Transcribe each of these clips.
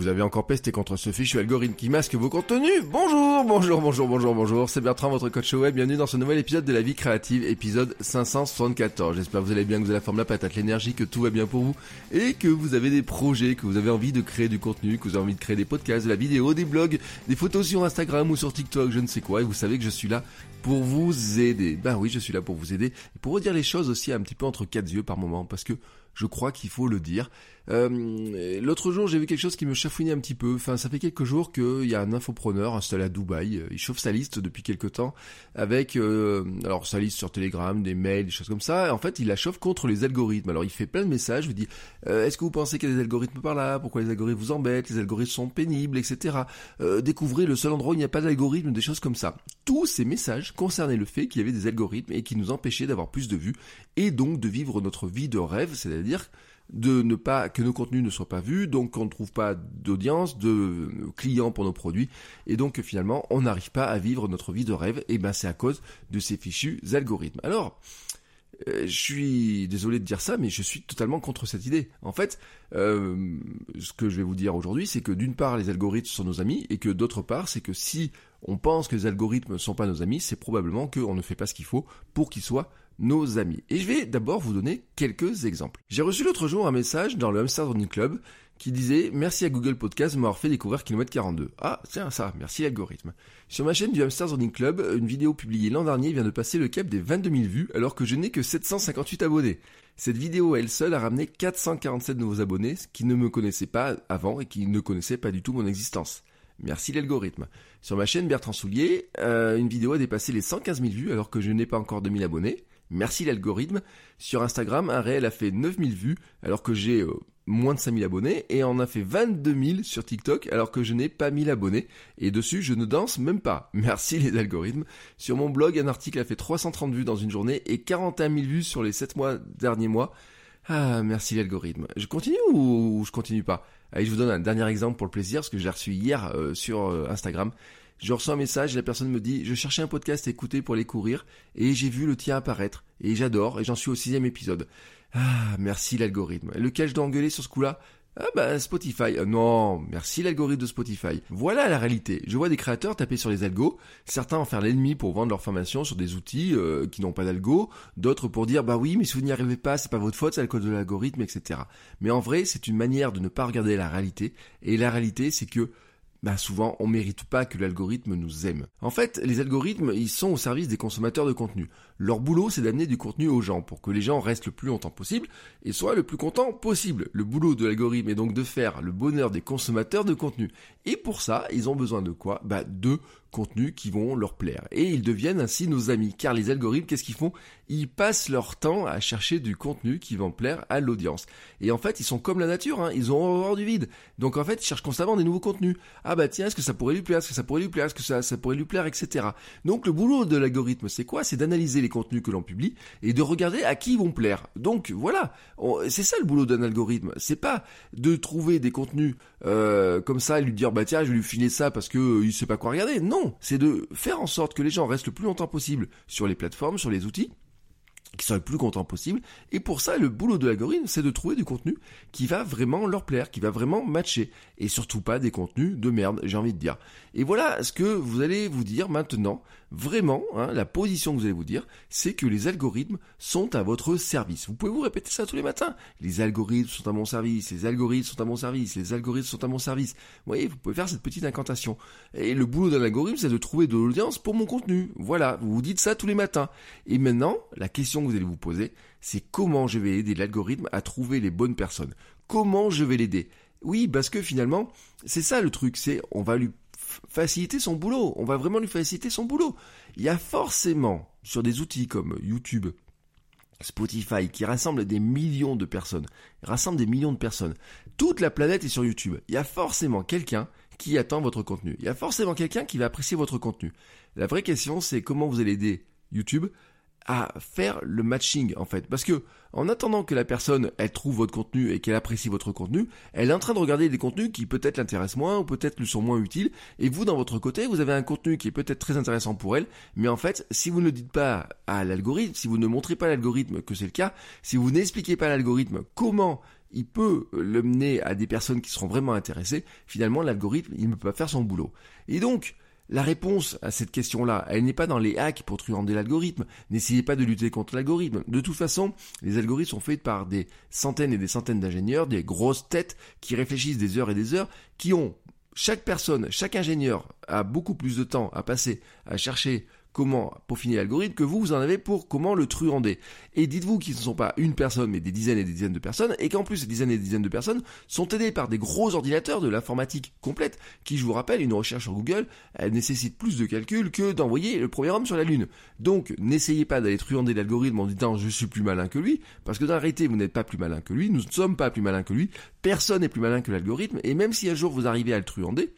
Vous avez encore pesté contre ce fichu algorithme qui masque vos contenus. Bonjour, bonjour, bonjour, bonjour, bonjour, c'est Bertrand, votre coach web, bienvenue dans ce nouvel épisode de la vie créative, épisode 574. J'espère que vous allez bien, que vous avez la forme, la patate, l'énergie, que tout va bien pour vous, et que vous avez des projets, que vous avez envie de créer du contenu, que vous avez envie de créer des podcasts, de la vidéo, des blogs, des photos sur Instagram ou sur TikTok, je ne sais quoi, et vous savez que je suis là pour vous aider. Ben oui, je suis là pour vous aider, et pour vous dire les choses aussi un petit peu entre quatre yeux par moment, parce que je crois qu'il faut le dire. Euh, L'autre jour, j'ai vu quelque chose qui me chafouinait un petit peu. Enfin, ça fait quelques jours qu'il y a un infopreneur installé à Dubaï. Il chauffe sa liste depuis quelques temps avec, euh, alors sa liste sur Telegram, des mails, des choses comme ça. En fait, il la chauffe contre les algorithmes. Alors, il fait plein de messages. Il dit, euh, est-ce que vous pensez qu'il y a des algorithmes par là? Pourquoi les algorithmes vous embêtent? Les algorithmes sont pénibles, etc. Euh, découvrez le seul endroit où il n'y a pas d'algorithme, des choses comme ça. Tous ces messages concernaient le fait qu'il y avait des algorithmes et qui nous empêchaient d'avoir plus de vues et donc de vivre notre vie de rêve, c'est-à-dire de ne pas que nos contenus ne soient pas vus, donc qu'on ne trouve pas d'audience, de clients pour nos produits, et donc finalement on n'arrive pas à vivre notre vie de rêve, et ben c'est à cause de ces fichus algorithmes. Alors, euh, je suis désolé de dire ça, mais je suis totalement contre cette idée. En fait, euh, ce que je vais vous dire aujourd'hui, c'est que d'une part, les algorithmes sont nos amis, et que d'autre part, c'est que si on pense que les algorithmes ne sont pas nos amis, c'est probablement qu'on ne fait pas ce qu'il faut pour qu'ils soient nos amis. Et je vais d'abord vous donner quelques exemples. J'ai reçu l'autre jour un message dans le Hamster Running Club qui disait merci à Google Podcast de m'avoir fait découvrir Kilomètre 42. Ah, tiens ça, merci l'algorithme. Sur ma chaîne du Hamster Running Club, une vidéo publiée l'an dernier vient de passer le cap des 22 000 vues alors que je n'ai que 758 abonnés. Cette vidéo elle seule a ramené 447 nouveaux abonnés qui ne me connaissaient pas avant et qui ne connaissaient pas du tout mon existence. Merci l'algorithme. Sur ma chaîne Bertrand Soulier, euh, une vidéo a dépassé les 115 000 vues alors que je n'ai pas encore 2000 abonnés. Merci l'algorithme. Sur Instagram, un réel a fait 9000 vues alors que j'ai euh, moins de 5000 abonnés et en a fait 22 000 sur TikTok alors que je n'ai pas 1000 abonnés et dessus je ne danse même pas. Merci les algorithmes. Sur mon blog, un article a fait 330 vues dans une journée et 41 000 vues sur les 7 mois derniers mois. Ah, merci l'algorithme. Je continue ou je continue pas? Allez, je vous donne un dernier exemple pour le plaisir, parce que j'ai reçu hier euh, sur euh, Instagram. Je reçois un message, la personne me dit, je cherchais un podcast à écouter pour les courir, et j'ai vu le tien apparaître, et j'adore, et j'en suis au sixième épisode. Ah, merci l'algorithme. Lequel je dois engueuler sur ce coup-là? Ah bah Spotify. Euh, non, merci l'algorithme de Spotify. Voilà la réalité. Je vois des créateurs taper sur les algos, certains en faire l'ennemi pour vendre leur formation sur des outils euh, qui n'ont pas d'algo, d'autres pour dire bah oui mais si vous n'y arrivez pas c'est pas votre faute, c'est le code de l'algorithme, etc. Mais en vrai c'est une manière de ne pas regarder la réalité, et la réalité c'est que bah souvent on mérite pas que l'algorithme nous aime. En fait, les algorithmes, ils sont au service des consommateurs de contenu. Leur boulot, c'est d'amener du contenu aux gens pour que les gens restent le plus longtemps possible et soient le plus contents possible. Le boulot de l'algorithme est donc de faire le bonheur des consommateurs de contenu. Et pour ça, ils ont besoin de quoi? Bah de contenus qui vont leur plaire. Et ils deviennent ainsi nos amis. Car les algorithmes, qu'est-ce qu'ils font? Ils passent leur temps à chercher du contenu qui va plaire à l'audience. Et en fait, ils sont comme la nature, hein. ils ont horreur du vide. Donc en fait, ils cherchent constamment des nouveaux contenus. Ah bah tiens, est-ce que ça pourrait lui plaire? Est-ce que ça pourrait lui plaire? Est-ce que ça, ça pourrait lui plaire? Etc. Donc le boulot de l'algorithme, c'est quoi? C'est d'analyser les contenus que l'on publie et de regarder à qui ils vont plaire. Donc voilà, c'est ça le boulot d'un algorithme. C'est pas de trouver des contenus euh, comme ça et lui dire bah tiens, je vais lui filer ça parce que euh, il sait pas quoi regarder. Non, c'est de faire en sorte que les gens restent le plus longtemps possible sur les plateformes, sur les outils, qui soient le plus contents possible. Et pour ça, le boulot de l'algorithme, c'est de trouver du contenu qui va vraiment leur plaire, qui va vraiment matcher. Et surtout pas des contenus de merde, j'ai envie de dire. Et voilà ce que vous allez vous dire maintenant. Vraiment, hein, la position que vous allez vous dire, c'est que les algorithmes sont à votre service. Vous pouvez vous répéter ça tous les matins. Les algorithmes sont à mon service, les algorithmes sont à mon service, les algorithmes sont à mon service. Vous voyez, vous pouvez faire cette petite incantation. Et le boulot d'un algorithme, c'est de trouver de l'audience pour mon contenu. Voilà, vous vous dites ça tous les matins. Et maintenant, la question que vous allez vous poser, c'est comment je vais aider l'algorithme à trouver les bonnes personnes. Comment je vais l'aider? Oui, parce que finalement, c'est ça le truc, c'est on va lui faciliter son boulot. On va vraiment lui faciliter son boulot. Il y a forcément, sur des outils comme YouTube, Spotify, qui rassemble des millions de personnes, rassemble des millions de personnes. Toute la planète est sur YouTube. Il y a forcément quelqu'un qui attend votre contenu. Il y a forcément quelqu'un qui va apprécier votre contenu. La vraie question, c'est comment vous allez aider YouTube à faire le matching en fait. Parce que en attendant que la personne elle trouve votre contenu et qu'elle apprécie votre contenu elle est en train de regarder des contenus qui peut-être l'intéressent moins ou peut-être lui sont moins utiles. Et vous dans votre côté vous avez un contenu qui est peut-être très intéressant pour elle. Mais en fait si vous ne dites pas à l'algorithme si vous ne montrez pas à l'algorithme que c'est le cas si vous n'expliquez pas à l'algorithme comment il peut le mener à des personnes qui seront vraiment intéressées finalement l'algorithme il ne peut pas faire son boulot. Et donc la réponse à cette question-là, elle n'est pas dans les hacks pour truander l'algorithme. N'essayez pas de lutter contre l'algorithme. De toute façon, les algorithmes sont faits par des centaines et des centaines d'ingénieurs, des grosses têtes qui réfléchissent des heures et des heures, qui ont chaque personne, chaque ingénieur a beaucoup plus de temps à passer à chercher comment peaufiner l'algorithme que vous, vous en avez pour comment le truander. Et dites-vous qu'ils ne sont pas une personne, mais des dizaines et des dizaines de personnes, et qu'en plus ces dizaines et des dizaines de personnes sont aidées par des gros ordinateurs de l'informatique complète, qui, je vous rappelle, une recherche sur Google, elle nécessite plus de calculs que d'envoyer le premier homme sur la Lune. Donc, n'essayez pas d'aller truander l'algorithme en disant je suis plus malin que lui, parce que dans la vous n'êtes pas plus malin que lui, nous ne sommes pas plus malins que lui, personne n'est plus malin que l'algorithme, et même si un jour vous arrivez à le truander,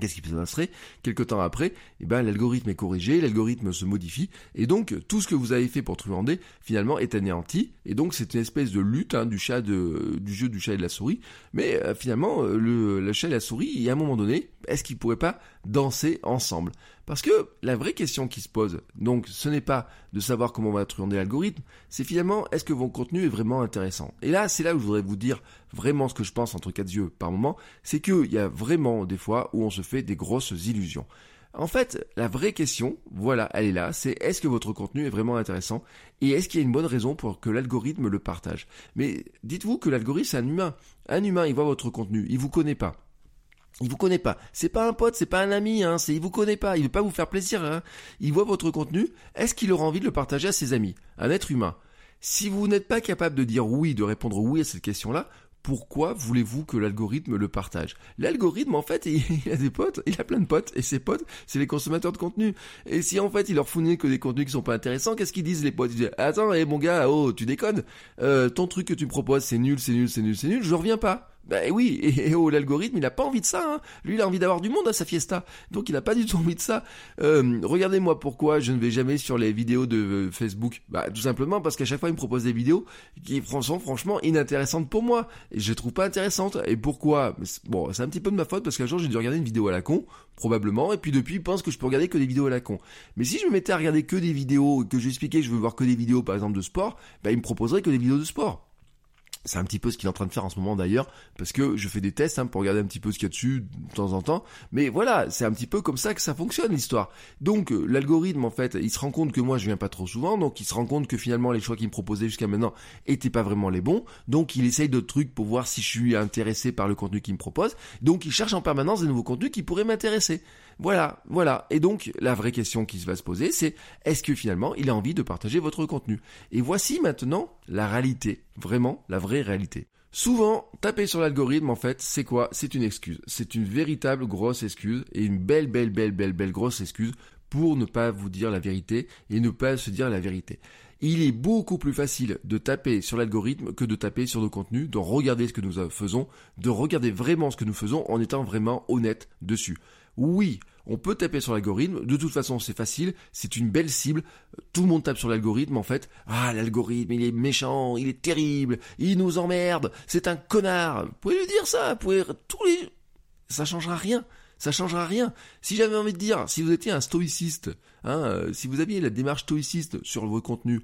Qu'est-ce qui se passerait Quelque temps après, eh ben, l'algorithme est corrigé, l'algorithme se modifie, et donc tout ce que vous avez fait pour truander, finalement, est anéanti. Et donc c'est une espèce de lutte hein, du chat du jeu du chat et de la souris. Mais euh, finalement, euh, le, chat et la souris, à un moment donné, est-ce qu'ils pourraient pas danser ensemble? Parce que la vraie question qui se pose, donc ce n'est pas de savoir comment on va truander l'algorithme, c'est finalement est-ce que votre contenu est vraiment intéressant? Et là, c'est là où je voudrais vous dire vraiment ce que je pense entre quatre yeux par moment, c'est qu'il y a vraiment des fois où on se fait des grosses illusions. En fait, la vraie question, voilà, elle est là, c'est est-ce que votre contenu est vraiment intéressant et est-ce qu'il y a une bonne raison pour que l'algorithme le partage? Mais dites-vous que l'algorithme c'est un humain. Un humain, il voit votre contenu, il vous connaît pas. Il vous connaît pas. C'est pas un pote, c'est pas un ami, hein. C'est il vous connaît pas. Il veut pas vous faire plaisir. Hein. Il voit votre contenu. Est-ce qu'il aura envie de le partager à ses amis? Un être humain. Si vous n'êtes pas capable de dire oui, de répondre oui à cette question-là, pourquoi voulez-vous que l'algorithme le partage? L'algorithme, en fait, il, a des potes, il a plein de potes, et ses potes, c'est les consommateurs de contenu. Et si en fait il leur fournit que des contenus qui sont pas intéressants, qu'est-ce qu'ils disent les potes? Ils disent attends, hé mon gars, oh tu déconnes, euh, ton truc que tu me proposes c'est nul, c'est nul, c'est nul, c'est nul, je reviens pas. Ben oui, et, oh, l'algorithme, il n'a pas envie de ça. Hein. Lui, il a envie d'avoir du monde à sa fiesta. Donc, il n'a pas du tout envie de ça. Euh, regardez-moi pourquoi je ne vais jamais sur les vidéos de euh, Facebook. Bah, tout simplement parce qu'à chaque fois, il me propose des vidéos qui sont franchement inintéressantes pour moi. Et je les trouve pas intéressantes. Et pourquoi? Bon, c'est un petit peu de ma faute parce qu'un jour, j'ai dû regarder une vidéo à la con, probablement. Et puis depuis, il pense que je peux regarder que des vidéos à la con. Mais si je me mettais à regarder que des vidéos, que je expliquais que je veux voir que des vidéos, par exemple, de sport, bah, il me proposerait que des vidéos de sport. C'est un petit peu ce qu'il est en train de faire en ce moment d'ailleurs, parce que je fais des tests hein, pour regarder un petit peu ce qu'il y a dessus de temps en temps. Mais voilà, c'est un petit peu comme ça que ça fonctionne l'histoire. Donc euh, l'algorithme en fait, il se rend compte que moi je viens pas trop souvent, donc il se rend compte que finalement les choix qu'il me proposait jusqu'à maintenant étaient pas vraiment les bons. Donc il essaye d'autres trucs pour voir si je suis intéressé par le contenu qu'il me propose. Donc il cherche en permanence des nouveaux contenus qui pourraient m'intéresser. Voilà, voilà. Et donc, la vraie question qui va se poser, c'est est-ce que finalement, il a envie de partager votre contenu? Et voici maintenant la réalité, vraiment la vraie réalité. Souvent, taper sur l'algorithme, en fait, c'est quoi? C'est une excuse. C'est une véritable grosse excuse et une belle, belle, belle, belle, belle grosse excuse pour ne pas vous dire la vérité et ne pas se dire la vérité. Il est beaucoup plus facile de taper sur l'algorithme que de taper sur nos contenus, de regarder ce que nous faisons, de regarder vraiment ce que nous faisons en étant vraiment honnête dessus. Oui, on peut taper sur l'algorithme, de toute façon c'est facile, c'est une belle cible, tout le monde tape sur l'algorithme en fait. Ah l'algorithme il est méchant, il est terrible, il nous emmerde, c'est un connard. Vous pouvez lui dire ça, vous pouvez tous les... Ça changera rien. Ça changera rien. Si j'avais envie de dire, si vous étiez un stoïciste, hein, euh, si vous aviez la démarche stoïciste sur vos contenus,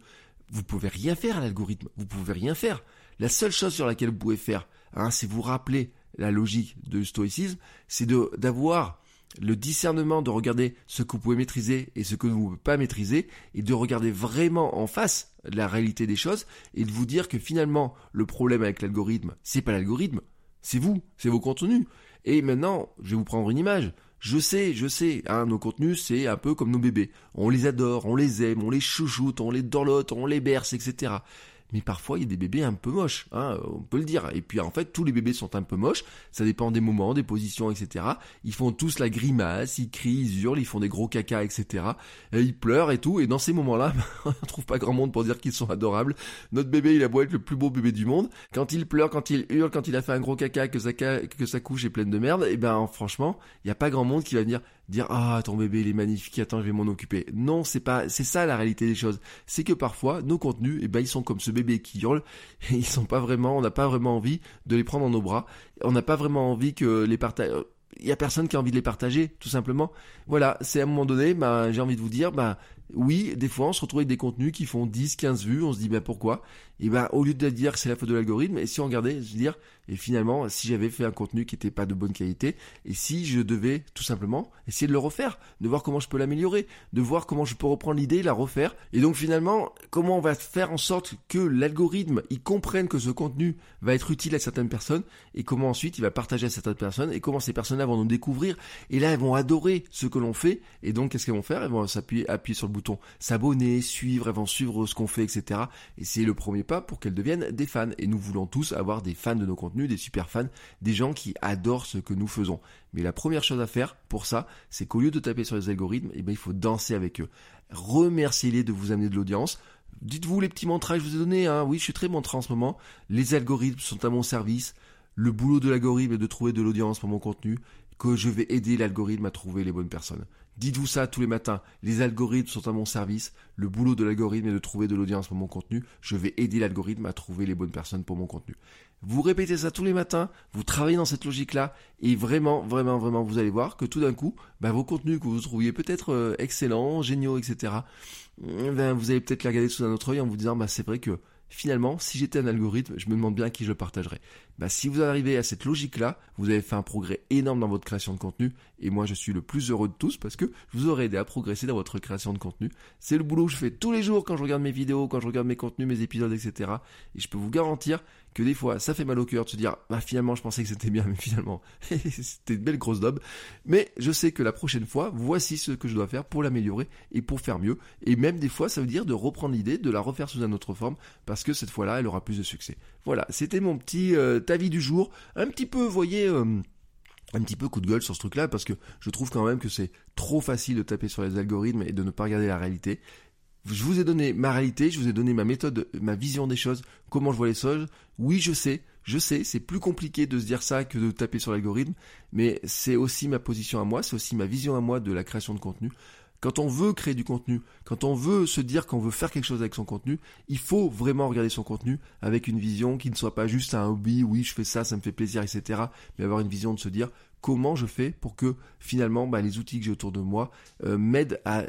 vous pouvez rien faire à l'algorithme. Vous pouvez rien faire. La seule chose sur laquelle vous pouvez faire, hein, c'est vous rappeler la logique du stoïcisme, c'est d'avoir le discernement de regarder ce que vous pouvez maîtriser et ce que vous ne pouvez pas maîtriser, et de regarder vraiment en face la réalité des choses, et de vous dire que finalement, le problème avec l'algorithme, c'est pas l'algorithme, c'est vous, c'est vos contenus. Et maintenant, je vais vous prendre une image. Je sais, je sais, hein, nos contenus, c'est un peu comme nos bébés. On les adore, on les aime, on les chouchoute, on les dorlote, on les berce, etc. mais parfois il y a des bébés un peu moches, hein, on peut le dire. Et puis en fait, tous les bébés sont un peu moches, ça dépend des moments, des positions, etc. Ils font tous la grimace, ils crient, ils hurlent, ils font des gros caca, etc. Et ils pleurent et tout, et dans ces moments-là, on ne trouve pas grand monde pour dire qu'ils sont adorables. Notre bébé, il a beau être le plus beau bébé du monde, quand il pleure, quand il hurle, quand il a fait un gros caca, que sa, couche est pleine de merde, et eh ben franchement, il n'y a pas grand monde qui va venir dire ah ton bébé il est magnifique attends je vais m'en occuper non c'est pas c'est ça la réalité des choses. C'est que parfois nos contenus eh ben ils sont comme ce bébé qui hurle et ils sont pas vraiment on n'a pas vraiment envie de les prendre dans nos bras. On n'a pas vraiment envie que les partage il y a personne qui a envie de les partager tout simplement. Voilà c'est à un moment donné bah, j'ai envie de vous dire bah oui, des fois on se retrouve avec des contenus qui font 10, 15 vues, on se dit bah pourquoi? Et ben au lieu de dire que c'est la faute de l'algorithme, et si on regardait, veux dire, et finalement si j'avais fait un contenu qui n'était pas de bonne qualité, et si je devais tout simplement essayer de le refaire, de voir comment je peux l'améliorer, de voir comment je peux reprendre l'idée, la refaire, et donc finalement comment on va faire en sorte que l'algorithme il comprenne que ce contenu va être utile à certaines personnes, et comment ensuite il va partager à certaines personnes, et comment ces personnes-là vont nous découvrir, et là elles vont adorer ce que l'on fait, et donc qu'est-ce qu'elles vont faire? Elles vont s'appuyer appuyer sur le bouton s'abonner, suivre, elles vont suivre ce qu'on fait, etc. Et c'est le premier pas pour qu'elles deviennent des fans. Et nous voulons tous avoir des fans de nos contenus, des super fans, des gens qui adorent ce que nous faisons. Mais la première chose à faire pour ça, c'est qu'au lieu de taper sur les algorithmes, eh ben, il faut danser avec eux. Remerciez-les de vous amener de l'audience. Dites-vous les petits mantras que je vous ai donnés. Hein. Oui, je suis très mantra en ce moment. Les algorithmes sont à mon service. Le boulot de l'algorithme est de trouver de l'audience pour mon contenu. Que je vais aider l'algorithme à trouver les bonnes personnes. Dites-vous ça tous les matins. Les algorithmes sont à mon service. Le boulot de l'algorithme est de trouver de l'audience pour mon contenu. Je vais aider l'algorithme à trouver les bonnes personnes pour mon contenu. Vous répétez ça tous les matins, vous travaillez dans cette logique-là, et vraiment, vraiment, vraiment, vous allez voir que tout d'un coup, bah, vos contenus que vous trouviez peut-être euh, excellents, géniaux, etc., eh ben, vous allez peut-être les regarder sous un autre œil en vous disant, bah, c'est vrai que finalement, si j'étais un algorithme, je me demande bien qui je partagerais. Bah, si vous arrivez à cette logique-là, vous avez fait un progrès énorme dans votre création de contenu, et moi je suis le plus heureux de tous parce que je vous aurais aidé à progresser dans votre création de contenu. C'est le boulot que je fais tous les jours quand je regarde mes vidéos, quand je regarde mes contenus, mes épisodes, etc. Et je peux vous garantir que des fois ça fait mal au cœur de se dire bah finalement je pensais que c'était bien mais finalement c'était une belle grosse daube mais je sais que la prochaine fois voici ce que je dois faire pour l'améliorer et pour faire mieux et même des fois ça veut dire de reprendre l'idée de la refaire sous une autre forme parce que cette fois-là elle aura plus de succès voilà c'était mon petit euh, avis du jour un petit peu vous voyez euh, un petit peu coup de gueule sur ce truc-là parce que je trouve quand même que c'est trop facile de taper sur les algorithmes et de ne pas regarder la réalité. Je vous ai donné ma réalité, je vous ai donné ma méthode, ma vision des choses, comment je vois les choses. Oui, je sais, je sais, c'est plus compliqué de se dire ça que de taper sur l'algorithme, mais c'est aussi ma position à moi, c'est aussi ma vision à moi de la création de contenu. Quand on veut créer du contenu, quand on veut se dire qu'on veut faire quelque chose avec son contenu, il faut vraiment regarder son contenu avec une vision qui ne soit pas juste un hobby, oui je fais ça, ça me fait plaisir, etc. Mais avoir une vision de se dire comment je fais pour que finalement bah, les outils que j'ai autour de moi euh, m'aident à,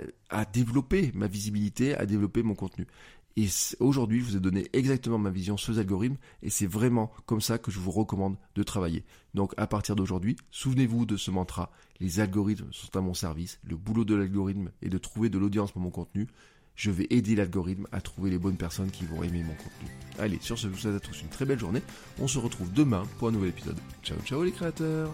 développer ma visibilité, à développer mon contenu. Et aujourd'hui, je vous ai donné exactement ma vision sur les algorithmes et c'est vraiment comme ça que je vous recommande de travailler. Donc à partir d'aujourd'hui, souvenez-vous de ce mantra, les algorithmes sont à mon service, le boulot de l'algorithme est de trouver de l'audience pour mon contenu. Je vais aider l'algorithme à trouver les bonnes personnes qui vont aimer mon contenu. Allez, sur ce, je vous souhaite à tous une très belle journée. On se retrouve demain pour un nouvel épisode. Ciao ciao les créateurs